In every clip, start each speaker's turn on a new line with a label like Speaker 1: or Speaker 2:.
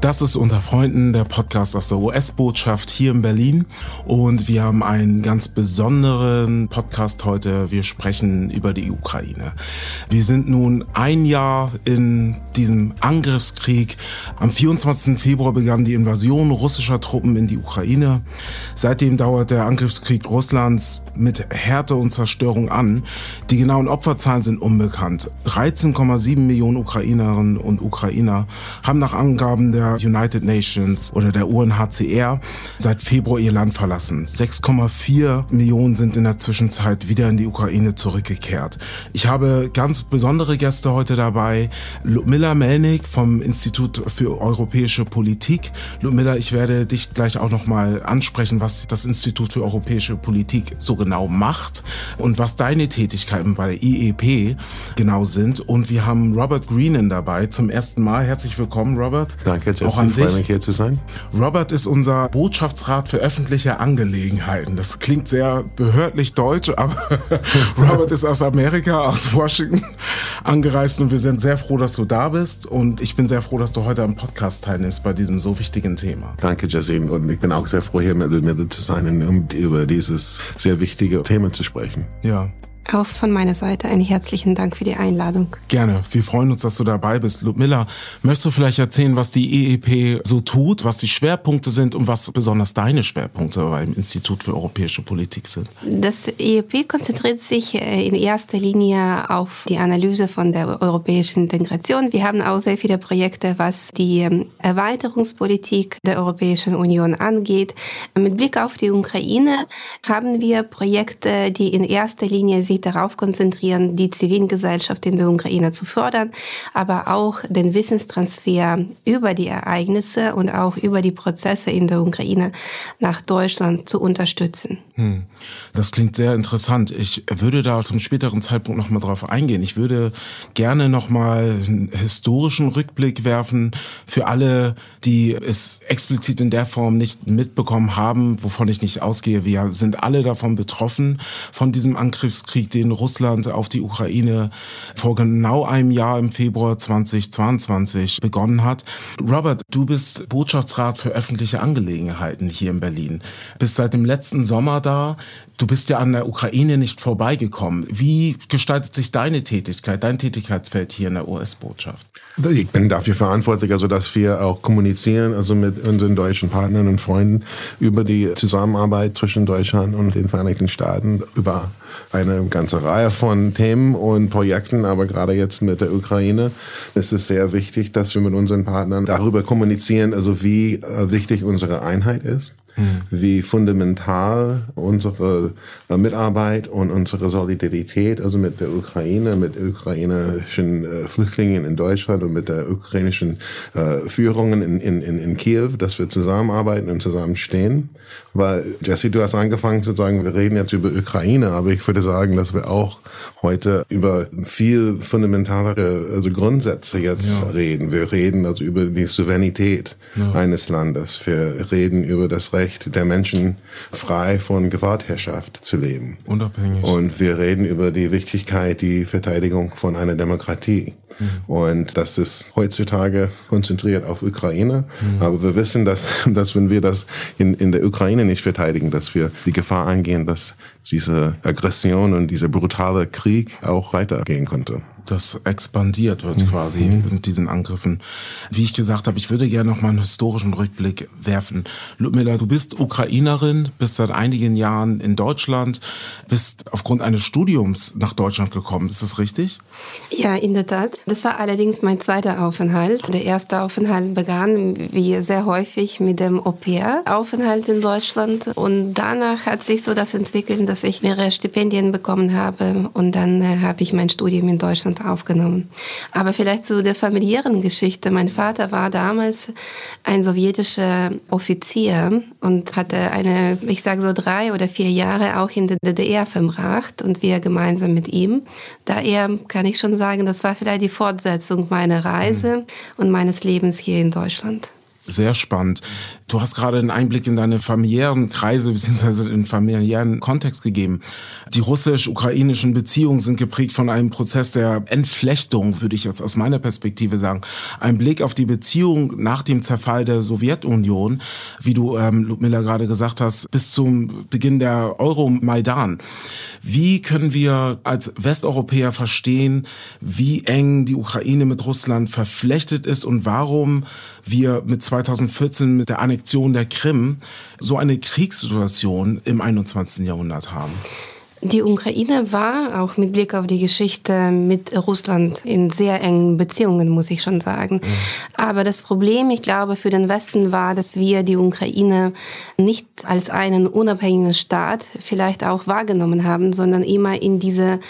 Speaker 1: das ist Unter Freunden, der Podcast aus der US-Botschaft hier in Berlin. Und wir haben einen ganz besonderen Podcast heute. Wir sprechen über die Ukraine. Wir sind nun ein Jahr in diesem Angriffskrieg. Am 24. Februar begann die Invasion russischer Truppen in die Ukraine. Seitdem dauert der Angriffskrieg Russlands mit Härte und Zerstörung an. Die genauen Opferzahlen sind unbekannt. 13,7 Millionen Ukrainerinnen und Ukrainer haben nach Angaben der United Nations oder der UNHCR seit Februar ihr Land verlassen. 6,4 Millionen sind in der Zwischenzeit wieder in die Ukraine zurückgekehrt. Ich habe ganz besondere Gäste heute dabei. Ludmilla Melnik vom Institut für europäische Politik. Ludmilla, ich werde dich gleich auch nochmal ansprechen, was das Institut für europäische Politik so genau macht und was deine Tätigkeiten bei der IEP genau sind. Und wir haben Robert Greenan dabei zum ersten Mal. Herzlich willkommen, Robert.
Speaker 2: Danke, Jesse. Ich freue mich hier zu sein.
Speaker 1: Robert ist unser Botschaftsrat für öffentliche Angelegenheiten. Das klingt sehr behördlich deutsch, aber Robert ist aus Amerika, aus Washington angereist und wir sind sehr froh, dass du da bist und ich bin sehr froh, dass du heute am Podcast teilnimmst bei diesem so wichtigen Thema.
Speaker 2: Danke, Jesse. Und ich bin auch sehr froh, hier mit mir zu sein, um über dieses sehr wichtige Thema zu sprechen.
Speaker 1: Ja.
Speaker 3: Auch von meiner Seite einen herzlichen Dank für die Einladung.
Speaker 1: Gerne. Wir freuen uns, dass du dabei bist. Ludmilla, möchtest du vielleicht erzählen, was die EEP so tut, was die Schwerpunkte sind und was besonders deine Schwerpunkte beim Institut für europäische Politik sind?
Speaker 3: Das EEP konzentriert sich äh, in erster Linie auf die Analyse von der europäischen Integration. Wir haben auch sehr viele Projekte, was die ähm, Erweiterungspolitik der Europäischen Union angeht. Mit Blick auf die Ukraine haben wir Projekte, die in erster Linie sich darauf konzentrieren, die Zivilgesellschaft in der Ukraine zu fördern, aber auch den Wissenstransfer über die Ereignisse und auch über die Prozesse in der Ukraine nach Deutschland zu unterstützen.
Speaker 1: Hm. Das klingt sehr interessant. Ich würde da zum späteren Zeitpunkt noch mal drauf eingehen. Ich würde gerne noch mal einen historischen Rückblick werfen für alle, die es explizit in der Form nicht mitbekommen haben, wovon ich nicht ausgehe. Wir sind alle davon betroffen, von diesem Angriffskrieg, den Russland auf die Ukraine vor genau einem Jahr im Februar 2022 begonnen hat. Robert, du bist Botschaftsrat für öffentliche Angelegenheiten hier in Berlin. Bist seit dem letzten Sommer da. Du bist ja an der Ukraine nicht vorbeigekommen. Wie gestaltet sich deine Tätigkeit, dein Tätigkeitsfeld hier in der US-Botschaft?
Speaker 2: Ich bin dafür verantwortlich, also dass wir auch kommunizieren, also mit unseren deutschen Partnern und Freunden über die Zusammenarbeit zwischen Deutschland und den Vereinigten Staaten über eine ganze Reihe von Themen und Projekten, aber gerade jetzt mit der Ukraine ist es sehr wichtig, dass wir mit unseren Partnern darüber kommunizieren, also wie äh, wichtig unsere Einheit ist wie fundamental unsere äh, Mitarbeit und unsere Solidarität, also mit der Ukraine, mit ukrainischen äh, Flüchtlingen in Deutschland und mit der ukrainischen äh, Führungen in, in, in Kiew, dass wir zusammenarbeiten und zusammenstehen. Weil, Jesse, du hast angefangen zu sagen, wir reden jetzt über Ukraine, aber ich würde sagen, dass wir auch heute über viel fundamentalere also Grundsätze jetzt ja. reden. Wir reden also über die Souveränität ja. eines Landes. Wir reden über das Recht Recht der Menschen, frei von Gewaltherrschaft zu leben.
Speaker 1: Unabhängig.
Speaker 2: Und wir reden über die Wichtigkeit, die Verteidigung von einer Demokratie. Mhm. Und das ist heutzutage konzentriert auf Ukraine. Mhm. Aber wir wissen, dass, dass wenn wir das in, in der Ukraine nicht verteidigen, dass wir die Gefahr eingehen, dass diese Aggression und dieser brutale Krieg auch weitergehen könnte
Speaker 1: das expandiert wird quasi mhm. mit diesen Angriffen. Wie ich gesagt habe, ich würde gerne noch mal einen historischen Rückblick werfen. Ludmilla, du bist Ukrainerin, bist seit einigen Jahren in Deutschland, bist aufgrund eines Studiums nach Deutschland gekommen. Ist das richtig?
Speaker 3: Ja, in der Tat. Das war allerdings mein zweiter Aufenthalt. Der erste Aufenthalt begann, wie sehr häufig, mit dem Au-pair-Aufenthalt in Deutschland. Und danach hat sich so das entwickelt, dass ich mehrere Stipendien bekommen habe. Und dann äh, habe ich mein Studium in Deutschland aufgenommen. Aber vielleicht zu der familiären Geschichte. Mein Vater war damals ein sowjetischer Offizier und hatte eine, ich sage so drei oder vier Jahre auch in der DDR verbracht und wir gemeinsam mit ihm. Daher kann ich schon sagen, das war vielleicht die Fortsetzung meiner Reise mhm. und meines Lebens hier in Deutschland
Speaker 1: sehr spannend. Du hast gerade einen Einblick in deine familiären Kreise bzw. den familiären Kontext gegeben. Die russisch-ukrainischen Beziehungen sind geprägt von einem Prozess der Entflechtung, würde ich jetzt aus meiner Perspektive sagen. Ein Blick auf die Beziehung nach dem Zerfall der Sowjetunion, wie du, ähm, Ludmilla, gerade gesagt hast, bis zum Beginn der Euromaidan. Wie können wir als Westeuropäer verstehen, wie eng die Ukraine mit Russland verflechtet ist und warum wir mit 2014 mit der Annexion der Krim so eine Kriegssituation im 21. Jahrhundert haben?
Speaker 3: Die Ukraine war auch mit Blick auf die Geschichte mit Russland in sehr engen Beziehungen, muss ich schon sagen. Mhm. Aber das Problem, ich glaube, für den Westen war, dass wir die Ukraine nicht als einen unabhängigen Staat vielleicht auch wahrgenommen haben, sondern immer in diese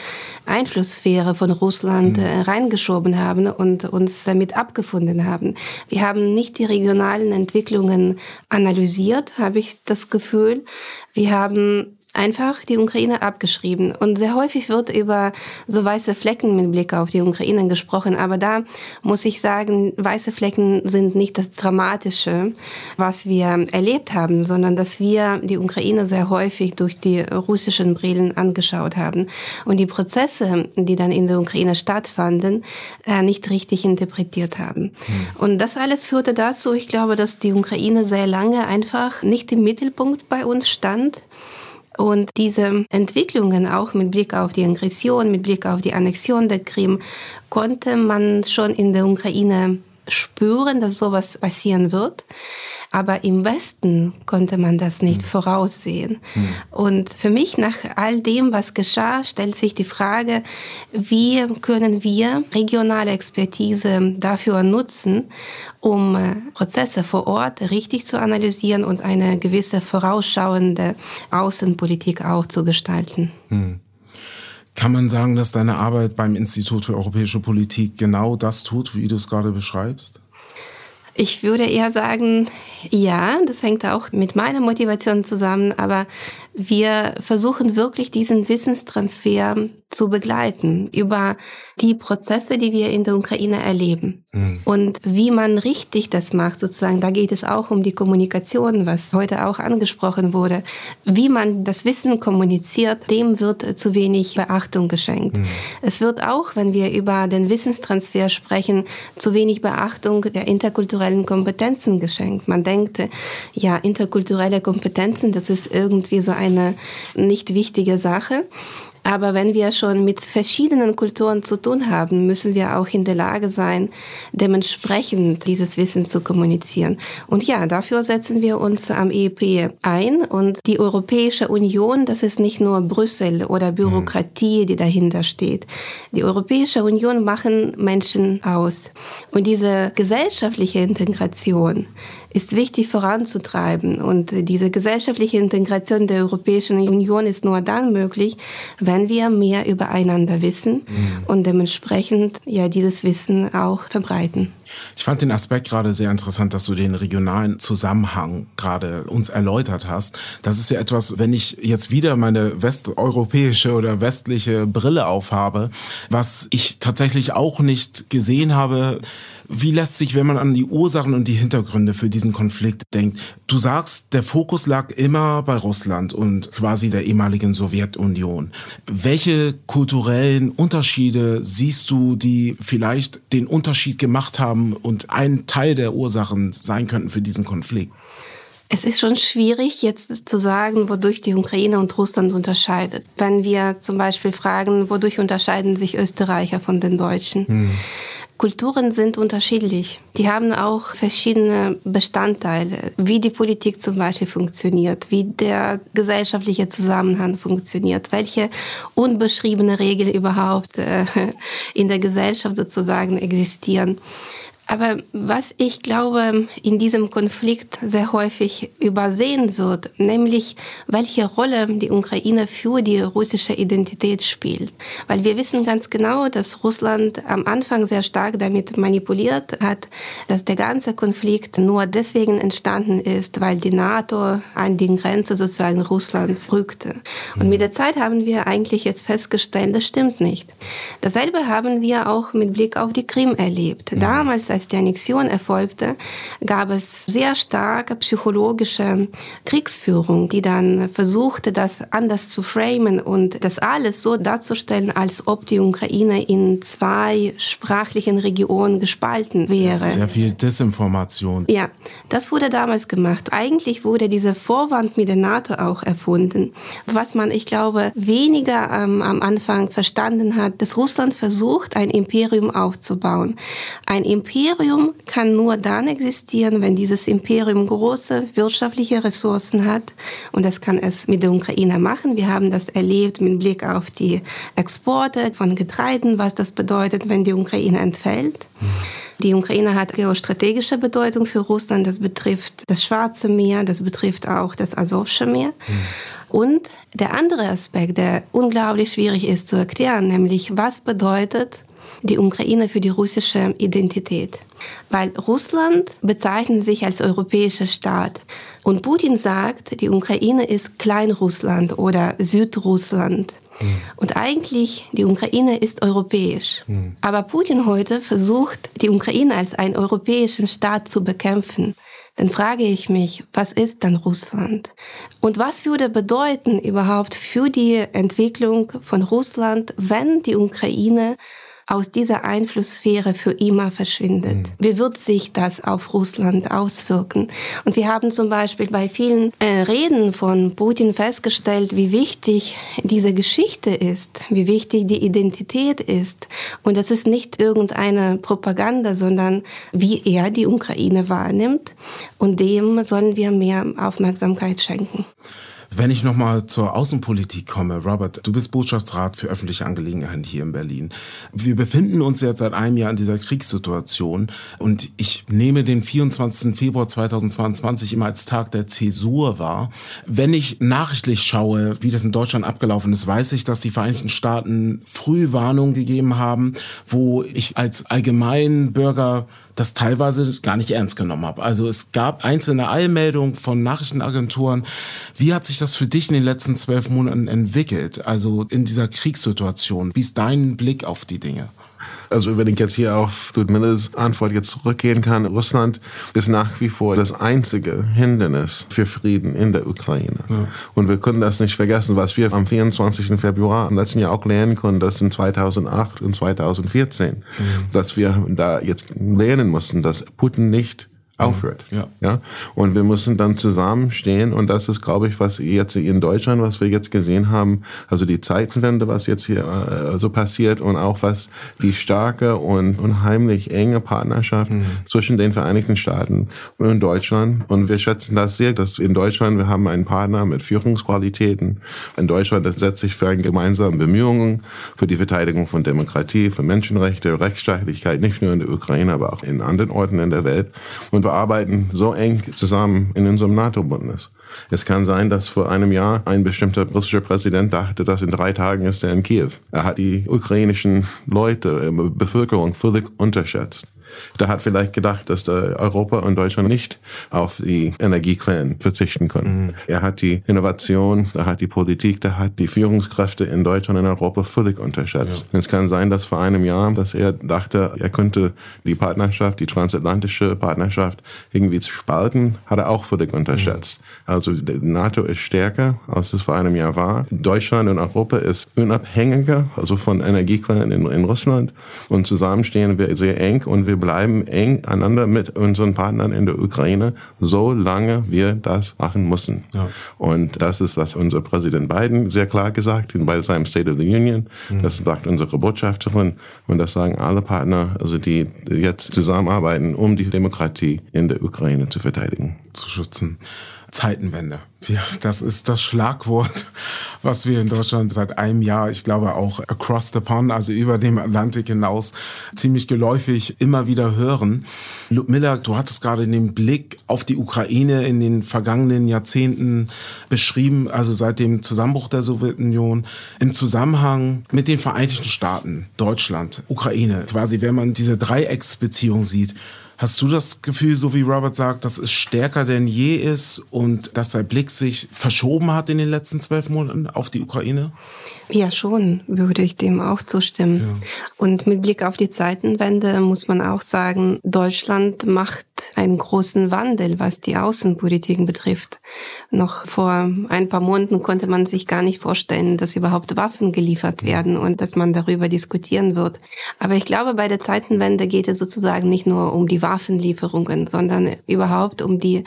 Speaker 3: Einflusssphäre von Russland mhm. Äh, reingeschoben haben und uns damit abgefunden haben. Wir haben nicht die regionalen Entwicklungen analysiert, habe ich das Gefühl. Wir haben einfach die Ukraine abgeschrieben. Und sehr häufig wird über so weiße Flecken mit Blick auf die Ukraine gesprochen. Aber da muss ich sagen, weiße Flecken sind nicht das Dramatische, was wir erlebt haben, sondern dass wir die Ukraine sehr häufig durch die russischen Brillen angeschaut haben und die Prozesse, die dann in der Ukraine stattfanden, äh, nicht richtig interpretiert haben. Mhm. Und das alles führte dazu, ich glaube, dass die Ukraine sehr lange einfach nicht im Mittelpunkt bei uns stand und diese Entwicklungen auch mit Blick auf die Aggression, mit Blick auf die Annexion der Krim, konnte man schon in der Ukraine spüren, dass sowas passieren wird. Aber im Westen konnte man das nicht mhm. voraussehen. Mhm. Und für mich nach all dem, was geschah, stellt sich die Frage, wie können wir regionale Expertise dafür nutzen, um äh, Prozesse vor Ort richtig zu analysieren und eine gewisse vorausschauende Außenpolitik auch zu gestalten. Mhm.
Speaker 1: Kann man sagen, dass deine Arbeit beim Institut für europäische Politik genau das tut, wie du es gerade beschreibst?
Speaker 3: Ich würde eher sagen, ja, das hängt auch mit meiner Motivation zusammen, aber wir versuchen wirklich diesen Wissenstransfer zu begleiten über die Prozesse, die wir in der Ukraine erleben. Mhm. Und wie man richtig das macht, sozusagen, da geht es auch um die Kommunikation, was heute auch angesprochen wurde. Wie man das Wissen kommuniziert, dem wird zu wenig Beachtung geschenkt. Mhm. Es wird auch, wenn wir über den Wissenstransfer sprechen, zu wenig Beachtung der interkulturellen Kompetenzen geschenkt. Man denkt, ja, interkulturelle Kompetenzen, das ist irgendwie so eine nicht wichtige Sache. Aber wenn wir schon mit verschiedenen Kulturen zu tun haben, müssen wir auch in der Lage sein, dementsprechend dieses Wissen zu kommunizieren. Und ja, dafür setzen wir uns am EEP ein. Und die Europäische Union, das ist nicht nur Brüssel oder Bürokratie, die dahinter steht. Die Europäische Union machen Menschen aus. Und diese gesellschaftliche Integration, ist wichtig voranzutreiben. Und diese gesellschaftliche Integration der Europäischen Union ist nur dann möglich, wenn wir mehr übereinander wissen mhm. und dementsprechend ja dieses Wissen auch verbreiten.
Speaker 1: Ich fand den Aspekt gerade sehr interessant, dass du den regionalen Zusammenhang gerade uns erläutert hast. Das ist ja etwas, wenn ich jetzt wieder meine westeuropäische oder westliche Brille aufhabe, was ich tatsächlich auch nicht gesehen habe, wie lässt sich, wenn man an die Ursachen und die Hintergründe für diesen Konflikt denkt, du sagst, der Fokus lag immer bei Russland und quasi der ehemaligen Sowjetunion. Welche kulturellen Unterschiede siehst du, die vielleicht den Unterschied gemacht haben und ein Teil der Ursachen sein könnten für diesen Konflikt?
Speaker 3: Es ist schon schwierig, jetzt zu sagen, wodurch die Ukraine und Russland unterscheidet. Wenn wir zum Beispiel fragen, wodurch unterscheiden sich Österreicher von den Deutschen? Hm. Kulturen sind unterschiedlich. Die haben auch verschiedene Bestandteile, wie die Politik zum Beispiel funktioniert, wie der gesellschaftliche Zusammenhang funktioniert, welche unbeschriebene Regeln überhaupt äh, in der Gesellschaft sozusagen existieren. Aber was ich glaube, in diesem Konflikt sehr häufig übersehen wird, nämlich welche Rolle die Ukraine für die russische Identität spielt. Weil wir wissen ganz genau, dass Russland am Anfang sehr stark damit manipuliert hat, dass der ganze Konflikt nur deswegen entstanden ist, weil die NATO an die Grenze sozusagen Russlands rückte. Und mit der Zeit haben wir eigentlich jetzt festgestellt, das stimmt nicht. Dasselbe haben wir auch mit Blick auf die Krim erlebt. Damals, als die Annexion erfolgte, gab es sehr starke psychologische Kriegsführung, die dann versuchte, das anders zu framen und das alles so darzustellen, als ob die Ukraine in zwei sprachlichen Regionen gespalten wäre.
Speaker 1: Sehr viel Desinformation.
Speaker 3: Ja, das wurde damals gemacht. Eigentlich wurde dieser Vorwand mit der NATO auch erfunden. Was man, ich glaube, weniger ähm, am Anfang verstanden hat, dass Russland versucht, ein Imperium aufzubauen. Ein Imperium kann nur dann existieren, wenn dieses Imperium große wirtschaftliche Ressourcen hat. Und das kann es mit der Ukraine machen. Wir haben das erlebt mit Blick auf die Exporte von Getreiden, was das bedeutet, wenn die Ukraine entfällt. Die Ukraine hat geostrategische Bedeutung für Russland. Das betrifft das Schwarze Meer, das betrifft auch das Asowsche Meer. Und der andere Aspekt, der unglaublich schwierig ist zu erklären, nämlich was bedeutet die Ukraine für die russische Identität. Weil Russland bezeichnet sich als europäischer Staat. Und Putin sagt, die Ukraine ist Kleinrussland oder Südrussland. Und eigentlich, die Ukraine ist europäisch. Mhm. Aber Putin heute versucht, die Ukraine als einen europäischen Staat zu bekämpfen. Dann frage ich mich, was ist dann Russland? Und was würde bedeuten überhaupt für die Entwicklung von Russland, wenn die Ukraine aus dieser Einflusssphäre für immer verschwindet. Mhm. Wie wird sich das auf Russland auswirken? Und wir haben zum Beispiel bei vielen äh, Reden von Putin festgestellt, wie wichtig diese Geschichte ist, wie wichtig die Identität ist. Und das ist nicht irgendeine Propaganda, sondern wie er die Ukraine wahrnimmt. Und dem sollen wir mehr Aufmerksamkeit schenken.
Speaker 1: Wenn ich nochmal zur Außenpolitik komme, Robert, du bist Botschaftsrat für öffentliche Angelegenheiten hier in Berlin. Wir befinden uns jetzt seit einem Jahr in dieser Kriegssituation und ich nehme den 24. Februar 2022 immer als Tag der Zäsur wahr. Wenn ich nachrichtlich schaue, wie das in Deutschland abgelaufen ist, weiß ich, dass die Vereinigten Staaten Frühwarnungen gegeben haben, wo ich als Allgemeinbürger das teilweise gar nicht ernst genommen habe. Also es gab einzelne Eilmeldungen von Nachrichtenagenturen. Wie hat sich das für dich in den letzten zwölf Monaten entwickelt? Also in dieser Kriegssituation. Wie ist dein Blick auf die Dinge?
Speaker 2: Also wenn ich jetzt hier auf Ludmillas Antwort jetzt zurückgehen kann, Russland ist nach wie vor das einzige Hindernis für Frieden in der Ukraine. Ja. Und wir können das nicht vergessen, was wir am 24. Februar im letzten Jahr auch lernen konnten, das in 2008 und 2014, mhm. dass wir da jetzt lernen mussten, dass Putin nicht aufhört. Ja. ja. Und wir müssen dann zusammenstehen und das ist, glaube ich, was jetzt in Deutschland, was wir jetzt gesehen haben, also die Zeitenwende, was jetzt hier äh, so passiert und auch was die starke und unheimlich enge Partnerschaft mhm. zwischen den Vereinigten Staaten und Deutschland. Und wir schätzen das sehr, dass in Deutschland, wir haben einen Partner mit Führungsqualitäten. In Deutschland, das setzt sich für eine gemeinsame Bemühungen für die Verteidigung von Demokratie, für Menschenrechte, Rechtsstaatlichkeit, nicht nur in der Ukraine, aber auch in anderen Orten in der Welt. Und wir arbeiten so eng zusammen in unserem NATO-Bündnis. Es kann sein, dass vor einem Jahr ein bestimmter russischer Präsident dachte, dass in drei Tagen ist er in Kiew. Er hat die ukrainischen Leute, äh, Bevölkerung völlig unterschätzt. Der hat vielleicht gedacht, dass Europa und Deutschland nicht auf die Energiequellen verzichten können. Mhm. Er hat die Innovation, er hat die Politik, er hat die Führungskräfte in Deutschland und Europa völlig unterschätzt. Ja. Es kann sein, dass vor einem Jahr, dass er dachte, er könnte die Partnerschaft, die transatlantische Partnerschaft irgendwie spalten, hat er auch völlig unterschätzt. Mhm. Also die NATO ist stärker, als es vor einem Jahr war. Deutschland und Europa ist unabhängiger, also von Energiequellen in, in Russland. Und zusammen stehen wir sehr eng und wir bleiben eng aneinander mit unseren Partnern in der Ukraine, solange wir das machen müssen. Ja. Und das ist, was unser Präsident Biden sehr klar gesagt hat bei seinem State of the Union. Mhm. Das sagt unsere Botschafterin und das sagen alle Partner, also die jetzt zusammenarbeiten, um die Demokratie in der Ukraine zu verteidigen.
Speaker 1: Zu schützen. Zeitenwende. Ja, das ist das Schlagwort. was wir in Deutschland seit einem Jahr, ich glaube auch across the pond, also über dem Atlantik hinaus, ziemlich geläufig immer wieder hören. Ludmilla, du hattest gerade den Blick auf die Ukraine in den vergangenen Jahrzehnten beschrieben, also seit dem Zusammenbruch der Sowjetunion im Zusammenhang mit den Vereinigten Staaten, Deutschland, Ukraine. Quasi, wenn man diese Dreiecksbeziehung sieht, Hast du das Gefühl, so wie Robert sagt, dass es stärker denn je ist und dass der Blick sich verschoben hat in den letzten zwölf Monaten auf die Ukraine?
Speaker 3: Ja, schon, würde ich dem auch zustimmen. Ja. Und mit Blick auf die Zeitenwende muss man auch sagen, Deutschland macht einen großen Wandel, was die Außenpolitik betrifft. Noch vor ein paar Monaten konnte man sich gar nicht vorstellen, dass überhaupt Waffen geliefert werden und dass man darüber diskutieren wird. Aber ich glaube, bei der Zeitenwende geht es sozusagen nicht nur um die Waffenlieferungen, sondern überhaupt um die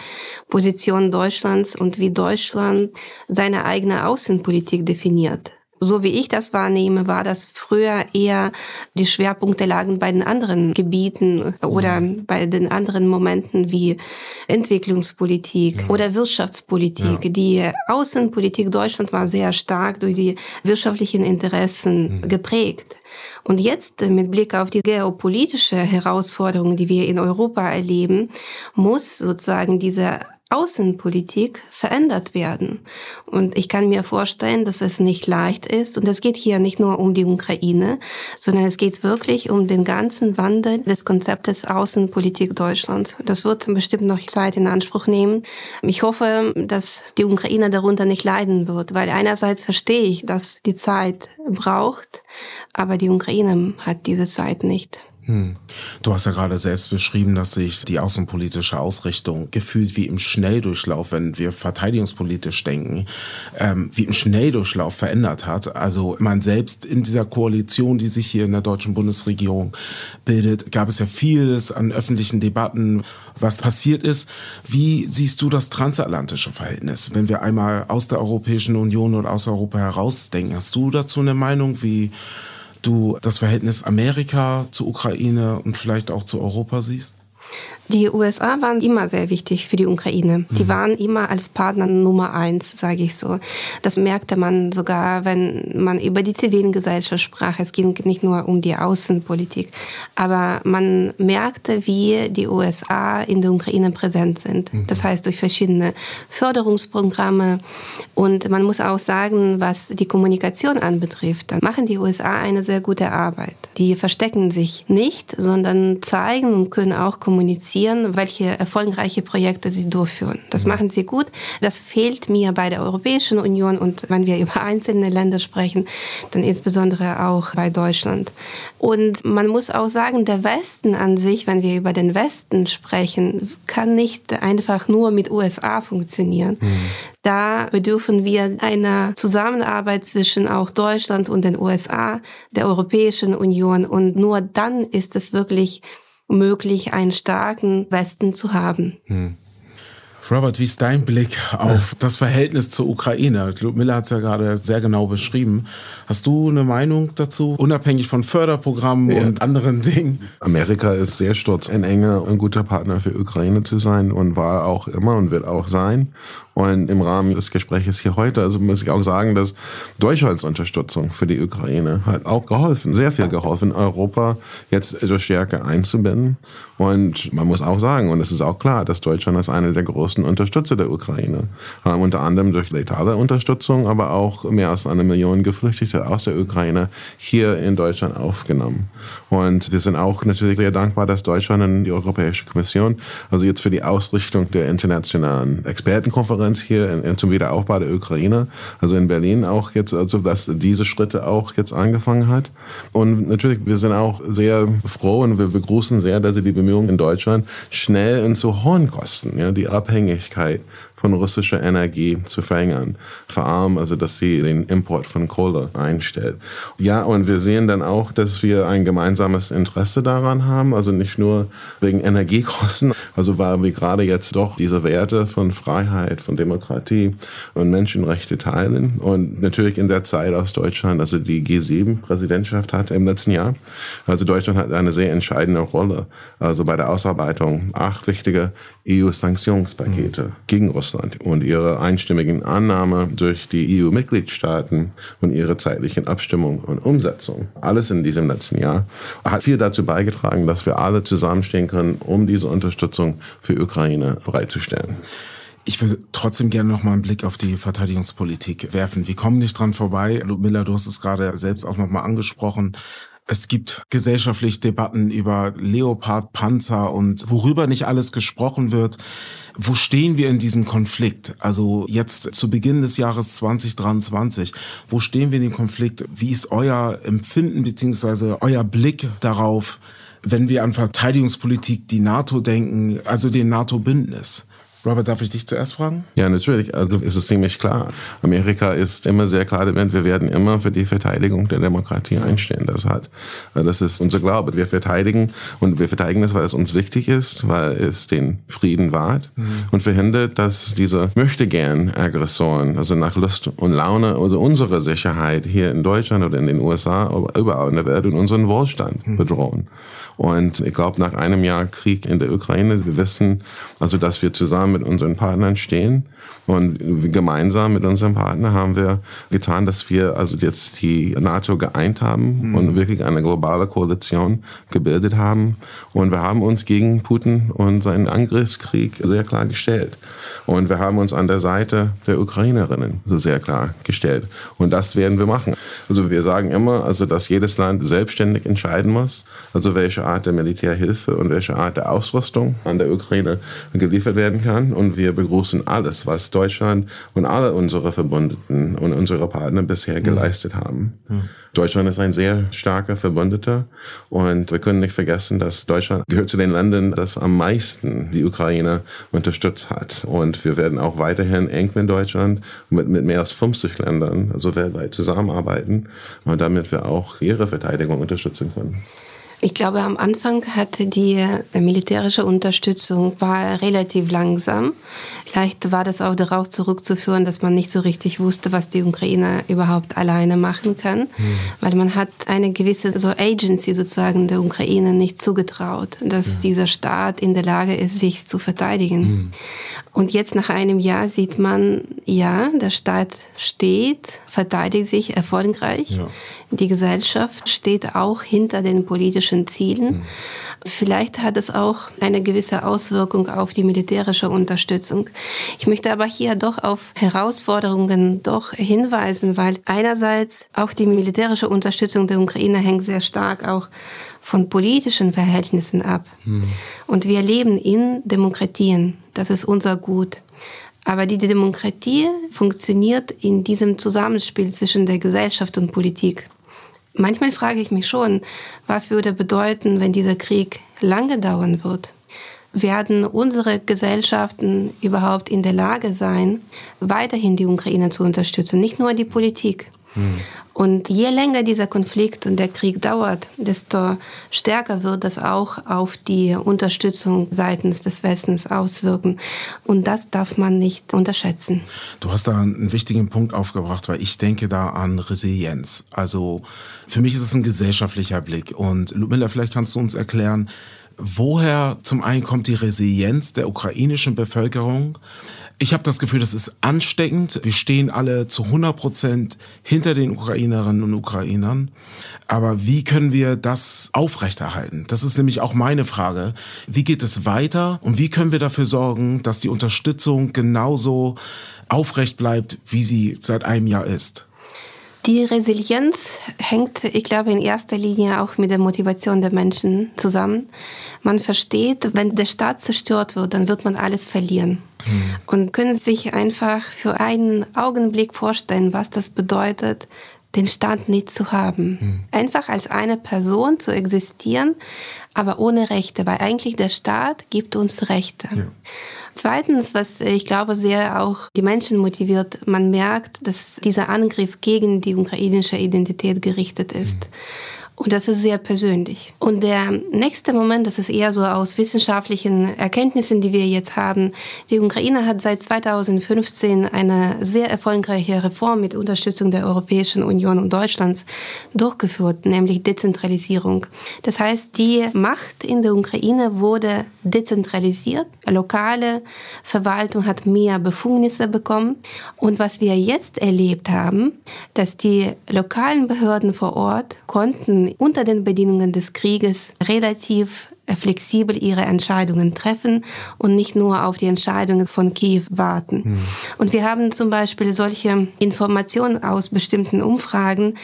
Speaker 3: Position Deutschlands und wie Deutschland seine eigene Außenpolitik definiert so wie ich das wahrnehme, war das früher eher die Schwerpunkte lagen bei den anderen Gebieten oder mhm. bei den anderen Momenten wie Entwicklungspolitik ja. oder Wirtschaftspolitik. Ja. Die Außenpolitik Deutschland war sehr stark durch die wirtschaftlichen Interessen mhm. geprägt. Und jetzt mit Blick auf die geopolitische Herausforderungen, die wir in Europa erleben, muss sozusagen diese Außenpolitik verändert werden. Und ich kann mir vorstellen, dass es nicht leicht ist. Und es geht hier nicht nur um die Ukraine, sondern es geht wirklich um den ganzen Wandel des Konzeptes Außenpolitik Deutschlands. Das wird bestimmt noch Zeit in Anspruch nehmen. Ich hoffe, dass die Ukraine darunter nicht leiden wird, weil einerseits verstehe ich, dass die Zeit braucht, aber die Ukraine hat diese Zeit nicht.
Speaker 1: Hm. Du hast ja gerade selbst beschrieben, dass sich die außenpolitische Ausrichtung gefühlt wie im Schnelldurchlauf, wenn wir verteidigungspolitisch denken, ähm, wie im Schnelldurchlauf verändert hat. Also man selbst in dieser Koalition, die sich hier in der deutschen Bundesregierung bildet, gab es ja vieles an öffentlichen Debatten, was passiert ist. Wie siehst du das transatlantische Verhältnis, wenn wir einmal aus der Europäischen Union oder aus Europa herausdenken? Hast du dazu eine Meinung, wie du das Verhältnis Amerika zu Ukraine und vielleicht auch zu Europa siehst?
Speaker 3: Die USA waren immer sehr wichtig für die Ukraine. Die mhm. waren immer als Partner Nummer eins, sage ich so. Das merkte man sogar, wenn man über die Zivilgesellschaft sprach. Es ging nicht nur um die Außenpolitik, aber man merkte, wie die USA in der Ukraine präsent sind. Mhm. Das heißt durch verschiedene Förderungsprogramme. Und man muss auch sagen, was die Kommunikation anbetrifft, dann machen die USA eine sehr gute Arbeit. Die verstecken sich nicht, sondern zeigen und können auch kommunizieren kommunizieren, welche erfolgreiche Projekte sie durchführen. Das machen sie gut. Das fehlt mir bei der Europäischen Union und wenn wir über einzelne Länder sprechen, dann insbesondere auch bei Deutschland. Und man muss auch sagen, der Westen an sich, wenn wir über den Westen sprechen, kann nicht einfach nur mit USA funktionieren. Mhm. Da bedürfen wir einer Zusammenarbeit zwischen auch Deutschland und den USA, der Europäischen Union. Und nur dann ist es wirklich möglich, einen starken Westen zu haben. Hm.
Speaker 1: Robert, wie ist dein Blick auf das Verhältnis zur Ukraine? Miller hat es ja gerade sehr genau beschrieben. Hast du eine Meinung dazu, unabhängig von Förderprogrammen ja. und anderen Dingen?
Speaker 2: Amerika ist sehr stolz, ein enger und guter Partner für Ukraine zu sein und war auch immer und wird auch sein. Und im Rahmen des Gesprächs hier heute, also muss ich auch sagen, dass Deutschlands Unterstützung für die Ukraine hat auch geholfen, sehr viel geholfen, Europa jetzt so stärker einzubinden. Und man muss auch sagen, und es ist auch klar, dass Deutschland ist einer der großen Unterstützer der Ukraine. Ähm, unter anderem durch letale Unterstützung, aber auch mehr als eine Million Geflüchtete aus der Ukraine hier in Deutschland aufgenommen. Und wir sind auch natürlich sehr dankbar, dass Deutschland und die Europäische Kommission, also jetzt für die Ausrichtung der internationalen Expertenkonferenz, Konferenz hier in, in, zum Wiederaufbau der Ukraine, also in Berlin auch jetzt, also dass diese Schritte auch jetzt angefangen hat. Und natürlich, wir sind auch sehr froh und wir begrüßen sehr, dass sie die Bemühungen in Deutschland schnell und zu hohen Kosten, ja, die Abhängigkeit von russischer Energie zu verringern. Vor allem, also, dass sie den Import von Kohle einstellt. Ja, und wir sehen dann auch, dass wir ein gemeinsames Interesse daran haben, also nicht nur wegen Energiekosten, also weil wir gerade jetzt doch diese Werte von Freiheit, von Demokratie und Menschenrechte teilen und natürlich in der Zeit aus Deutschland, also die G7-Präsidentschaft hatte im letzten Jahr, also Deutschland hat eine sehr entscheidende Rolle, also bei der Ausarbeitung acht wichtige EU-Sanktionspakete Sanktionspaketes mhm. gegen Russland und ihre einstimmigen Annahme durch die EU-Mitgliedstaaten und ihre zeitlichen Abstimmung und Umsetzung, alles in diesem letzten Jahr, hat viel dazu beigetragen, dass wir alle zusammenstehen können, um diese Unterstützung für Ukraine bereitzustellen.
Speaker 1: Ich will trotzdem gerne noch mal einen Blick auf die Verteidigungspolitik werfen. Wir kommen nicht dran vorbei. Ludmilla, du hast es gerade selbst auch noch mal angesprochen. Es gibt gesellschaftlich Debatten über Leopard, Panzer und worüber nicht alles gesprochen wird. Wo stehen wir in diesem Konflikt? Also jetzt zu Beginn des Jahres 2023, wo stehen wir in dem Konflikt? Wie ist euer Empfinden beziehungsweise euer Blick darauf, wenn wir an Verteidigungspolitik, die NATO denken, also den NATO-Bündnis? Robert, darf ich dich zuerst fragen?
Speaker 2: Ja, natürlich. Also ist es ziemlich klar. Amerika ist immer sehr klar wir werden immer für die Verteidigung der Demokratie einstehen. Das hat, das ist unser Glaube. Wir verteidigen und wir verteidigen es, weil es uns wichtig ist, weil es den Frieden wahrt mhm. und verhindert, dass diese möchte gern Aggressoren, also nach Lust und Laune, also unsere Sicherheit hier in Deutschland oder in den USA, aber überall in der Welt und unseren Wohlstand mhm. bedrohen. Und ich glaube, nach einem Jahr Krieg in der Ukraine, wir wissen also, dass wir zusammen mit unseren Partnern stehen und gemeinsam mit unserem Partner haben wir getan, dass wir also jetzt die NATO geeint haben mhm. und wirklich eine globale Koalition gebildet haben. Und wir haben uns gegen Putin und seinen Angriffskrieg sehr klar gestellt. Und wir haben uns an der Seite der Ukrainerinnen so sehr klar gestellt. Und das werden wir machen. Also wir sagen immer, also dass jedes Land selbstständig entscheiden muss, also welche Art der Militärhilfe und welche Art der Ausrüstung an der Ukraine geliefert werden kann. Und wir begrüßen alles, was Deutschland und alle unsere Verbündeten und unsere Partner bisher mhm. geleistet haben. Ja. Deutschland ist ein sehr starker Verbündeter und wir können nicht vergessen, dass Deutschland gehört zu den Ländern, das am meisten die Ukraine unterstützt hat. Und wir werden auch weiterhin eng mit Deutschland mit, mit mehr als 50 Ländern, also weltweit zusammenarbeiten, damit wir auch ihre Verteidigung unterstützen können.
Speaker 3: Ich glaube, am Anfang hatte die äh, militärische Unterstützung war relativ langsam. Vielleicht war das auch darauf zurückzuführen, dass man nicht so richtig wusste, was die Ukraine überhaupt alleine machen kann, mhm. weil man hat eine gewisse so Agency sozusagen der Ukraine nicht zugetraut, dass ja. dieser Staat in der Lage ist, sich zu verteidigen. Mhm. Und jetzt nach einem Jahr sieht man, ja, der Staat steht, verteidigt sich erfolgreich. Ja. Die Gesellschaft steht auch hinter den politischen Zielen. Mhm. Vielleicht hat es auch eine gewisse Auswirkung auf die militärische Unterstützung. Ich möchte aber hier doch auf Herausforderungen doch hinweisen, weil einerseits auch die militärische Unterstützung der Ukraine hängt sehr stark auch von politischen Verhältnissen ab. Hm. Und wir leben in Demokratien. Das ist unser Gut. Aber die Demokratie funktioniert in diesem Zusammenspiel zwischen der Gesellschaft und Politik. Manchmal frage ich mich schon, was würde bedeuten, wenn dieser Krieg lange dauern wird? Werden unsere Gesellschaften überhaupt in der Lage sein, weiterhin die Ukraine zu unterstützen? Nicht nur die Politik. Hm. Und je länger dieser Konflikt und der Krieg dauert, desto stärker wird das auch auf die Unterstützung seitens des Westens auswirken. Und das darf man nicht unterschätzen.
Speaker 1: Du hast da einen wichtigen Punkt aufgebracht, weil ich denke da an Resilienz. Also für mich ist es ein gesellschaftlicher Blick. Und Ludmilla, vielleicht kannst du uns erklären, woher zum einen kommt die Resilienz der ukrainischen Bevölkerung, ich habe das Gefühl, das ist ansteckend. Wir stehen alle zu 100 Prozent hinter den Ukrainerinnen und Ukrainern. Aber wie können wir das aufrechterhalten? Das ist nämlich auch meine Frage. Wie geht es weiter und wie können wir dafür sorgen, dass die Unterstützung genauso aufrecht bleibt, wie sie seit einem Jahr ist?
Speaker 3: Die Resilienz hängt, ich glaube, in erster Linie auch mit der Motivation der Menschen zusammen. Man versteht, wenn der Staat zerstört wird, dann wird man alles verlieren. Mhm. Und können sich einfach für einen Augenblick vorstellen, was das bedeutet, den Staat nicht zu haben. Mhm. Einfach als eine Person zu existieren, aber ohne Rechte, weil eigentlich der Staat gibt uns Rechte. Ja. Zweitens, was ich glaube sehr auch die Menschen motiviert, man merkt, dass dieser Angriff gegen die ukrainische Identität gerichtet ist. Mhm. Und das ist sehr persönlich. Und der nächste Moment, das ist eher so aus wissenschaftlichen Erkenntnissen, die wir jetzt haben. Die Ukraine hat seit 2015 eine sehr erfolgreiche Reform mit Unterstützung der Europäischen Union und Deutschlands durchgeführt, nämlich Dezentralisierung. Das heißt, die Macht in der Ukraine wurde dezentralisiert. Lokale Verwaltung hat mehr Befugnisse bekommen. Und was wir jetzt erlebt haben, dass die lokalen Behörden vor Ort konnten unter den Bedingungen des Krieges relativ flexibel ihre Entscheidungen treffen und nicht nur auf die Entscheidungen von Kiew warten. Mhm. Und wir haben zum Beispiel solche Informationen aus bestimmten Umfragen,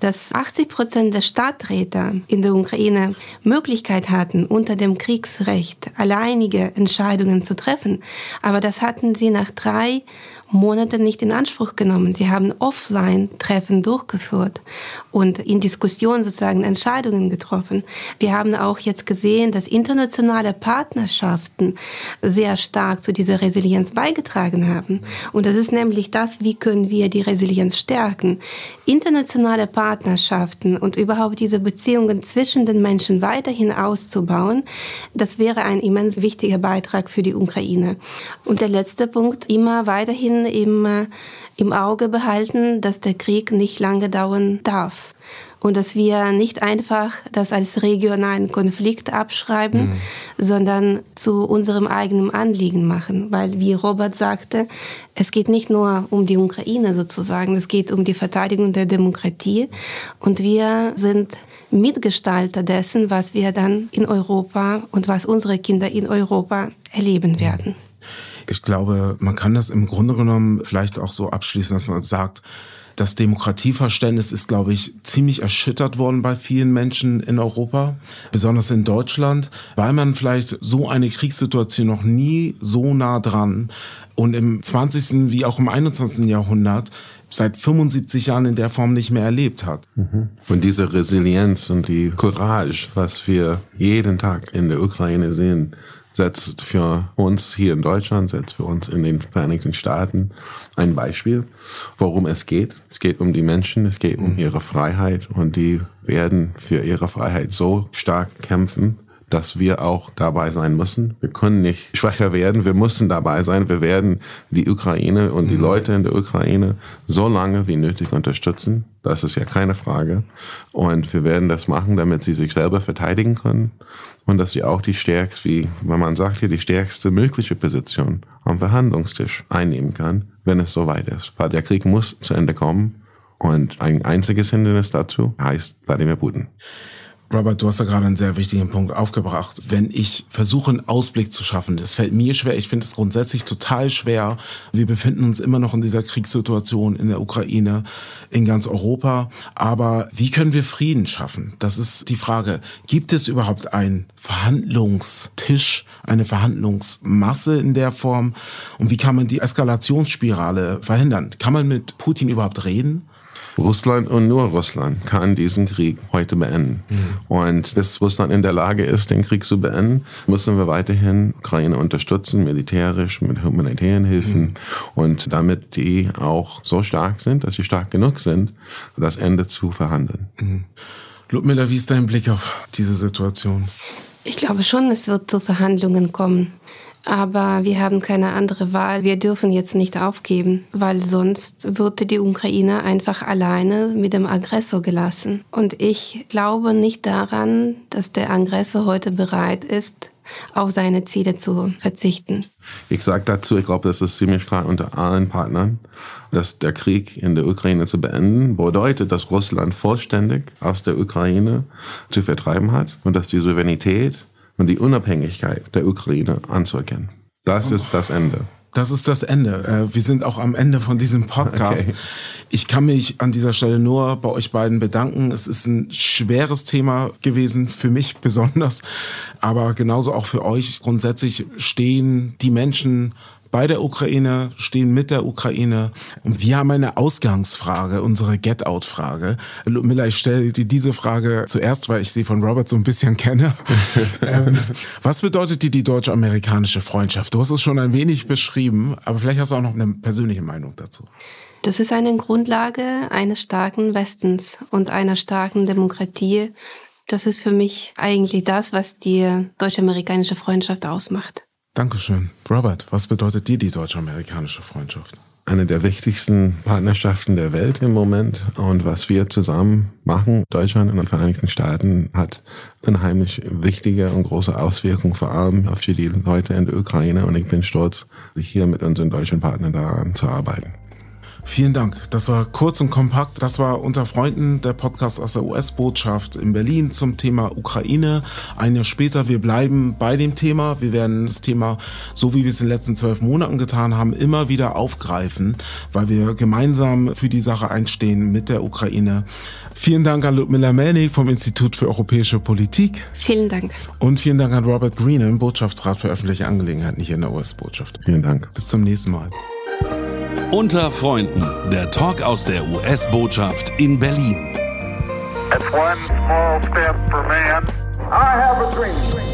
Speaker 3: dass 80 Prozent der Stadträte in der Ukraine Möglichkeit hatten, unter dem Kriegsrecht alleinige Entscheidungen zu treffen. Aber das hatten sie nach drei Monate nicht in Anspruch genommen. Sie haben Offline-Treffen durchgeführt und in Diskussionen sozusagen Entscheidungen getroffen. Wir haben auch jetzt gesehen, dass internationale Partnerschaften sehr stark zu dieser Resilienz beigetragen haben. Und das ist nämlich das, wie können wir die Resilienz stärken. Internationale Partnerschaften und überhaupt diese Beziehungen zwischen den Menschen weiterhin auszubauen, das wäre ein immens wichtiger Beitrag für die Ukraine. Und der letzte Punkt, immer weiterhin im, äh, im Auge behalten, dass der Krieg nicht lange dauern darf. Und dass wir nicht einfach das als regionalen Konflikt abschreiben, mhm. sondern zu unserem eigenen Anliegen machen. Weil, wie Robert sagte, es geht nicht nur um die Ukraine sozusagen, es geht um die Verteidigung der Demokratie. Und wir sind Mitgestalter dessen, was wir dann in Europa und was unsere Kinder in Europa erleben werden.
Speaker 1: Ich glaube, man kann das im Grunde genommen vielleicht auch so abschließen, dass man sagt, das Demokratieverständnis ist, glaube ich, ziemlich erschüttert worden bei vielen Menschen in Europa, besonders in Deutschland, weil man vielleicht so eine Kriegssituation noch nie so nah dran und im 20. wie auch im 21. Jahrhundert seit 75 Jahren in der Form nicht mehr erlebt hat.
Speaker 2: Mhm. Und diese Resilienz und die Courage, was wir jeden Tag in der Ukraine sehen, setzt für uns hier in Deutschland, setzt für uns in den Vereinigten Staaten ein Beispiel, worum es geht. Es geht um die Menschen, es geht um ihre Freiheit und die werden für ihre Freiheit so stark kämpfen, dass wir auch dabei sein müssen. Wir können nicht schwächer werden, wir müssen dabei sein. Wir werden die Ukraine und die Leute in der Ukraine so lange wie nötig unterstützen. Das ist ja keine Frage. Und wir werden das machen, damit sie sich selber verteidigen können und dass sie auch die stärkste, wie wenn man sagt hier, die stärkste mögliche Position am Verhandlungstisch einnehmen kann, wenn es soweit ist. Weil der Krieg muss zu Ende kommen und ein einziges Hindernis dazu heißt Wladimir Putin.
Speaker 1: Robert, du hast da gerade einen sehr wichtigen Punkt aufgebracht. Wenn ich versuche, einen Ausblick zu schaffen, das fällt mir schwer. Ich finde es grundsätzlich total schwer. Wir befinden uns immer noch in dieser Kriegssituation in der Ukraine, in ganz Europa. Aber wie können wir Frieden schaffen? Das ist die Frage. Gibt es überhaupt einen Verhandlungstisch, eine Verhandlungsmasse in der Form? Und wie kann man die Eskalationsspirale verhindern? Kann man mit Putin überhaupt reden?
Speaker 2: Russland und nur Russland kann diesen Krieg heute beenden. Mhm. Und bis Russland in der Lage ist, den Krieg zu beenden, müssen wir weiterhin Ukraine unterstützen, militärisch, mit humanitären Hilfen mhm. und damit die auch so stark sind, dass sie stark genug sind, das Ende zu verhandeln.
Speaker 1: Mhm. Ludmilla, wie ist dein Blick auf diese Situation?
Speaker 3: Ich glaube schon, es wird zu Verhandlungen kommen. Aber wir haben keine andere Wahl. Wir dürfen jetzt nicht aufgeben, weil sonst würde die Ukraine einfach alleine mit dem Aggressor gelassen. Und ich glaube nicht daran, dass der Aggressor heute bereit ist, auf seine Ziele zu verzichten.
Speaker 2: Ich sage dazu, ich glaube, das ist ziemlich klar unter allen Partnern, dass der Krieg in der Ukraine zu beenden bedeutet, dass Russland vollständig aus der Ukraine zu vertreiben hat und dass die Souveränität und die Unabhängigkeit der Ukraine anzuerkennen. Das ist das Ende.
Speaker 1: Das ist das Ende. Äh, wir sind auch am Ende von diesem Podcast. Okay. Ich kann mich an dieser Stelle nur bei euch beiden bedanken. Es ist ein schweres Thema gewesen, für mich besonders, aber genauso auch für euch. Grundsätzlich stehen die Menschen bei der Ukraine, stehen mit der Ukraine. Und wir haben eine Ausgangsfrage, unsere Get-Out-Frage. Miller, ich stelle dir diese Frage zuerst, weil ich sie von Robert so ein bisschen kenne. ähm, was bedeutet dir die deutsch-amerikanische Freundschaft? Du hast es schon ein wenig beschrieben, aber vielleicht hast du auch noch eine persönliche Meinung dazu.
Speaker 3: Das ist eine Grundlage eines starken Westens und einer starken Demokratie. Das ist für mich eigentlich das, was die deutsch-amerikanische Freundschaft ausmacht.
Speaker 1: Dankeschön. Robert, was bedeutet dir die deutsch-amerikanische Freundschaft?
Speaker 2: Eine der wichtigsten Partnerschaften der Welt im Moment. Und was wir zusammen machen, Deutschland und die Vereinigten Staaten, hat unheimlich wichtige und große Auswirkungen, vor allem auf die Leute in der Ukraine. Und ich bin stolz, hier mit unseren deutschen Partnern daran zu arbeiten.
Speaker 1: Vielen Dank. Das war kurz und kompakt. Das war unter Freunden der Podcast aus der US-Botschaft in Berlin zum Thema Ukraine. Ein Jahr später, wir bleiben bei dem Thema. Wir werden das Thema, so wie wir es in den letzten zwölf Monaten getan haben, immer wieder aufgreifen, weil wir gemeinsam für die Sache einstehen mit der Ukraine. Vielen Dank an Ludmilla Melnik vom Institut für Europäische Politik.
Speaker 3: Vielen Dank.
Speaker 1: Und vielen Dank an Robert Greenham, Botschaftsrat für öffentliche Angelegenheiten hier in der US-Botschaft.
Speaker 2: Vielen Dank.
Speaker 1: Bis zum nächsten Mal.
Speaker 4: Unter Freunden, der Talk aus der US-Botschaft in Berlin.
Speaker 5: Man. I have a dream.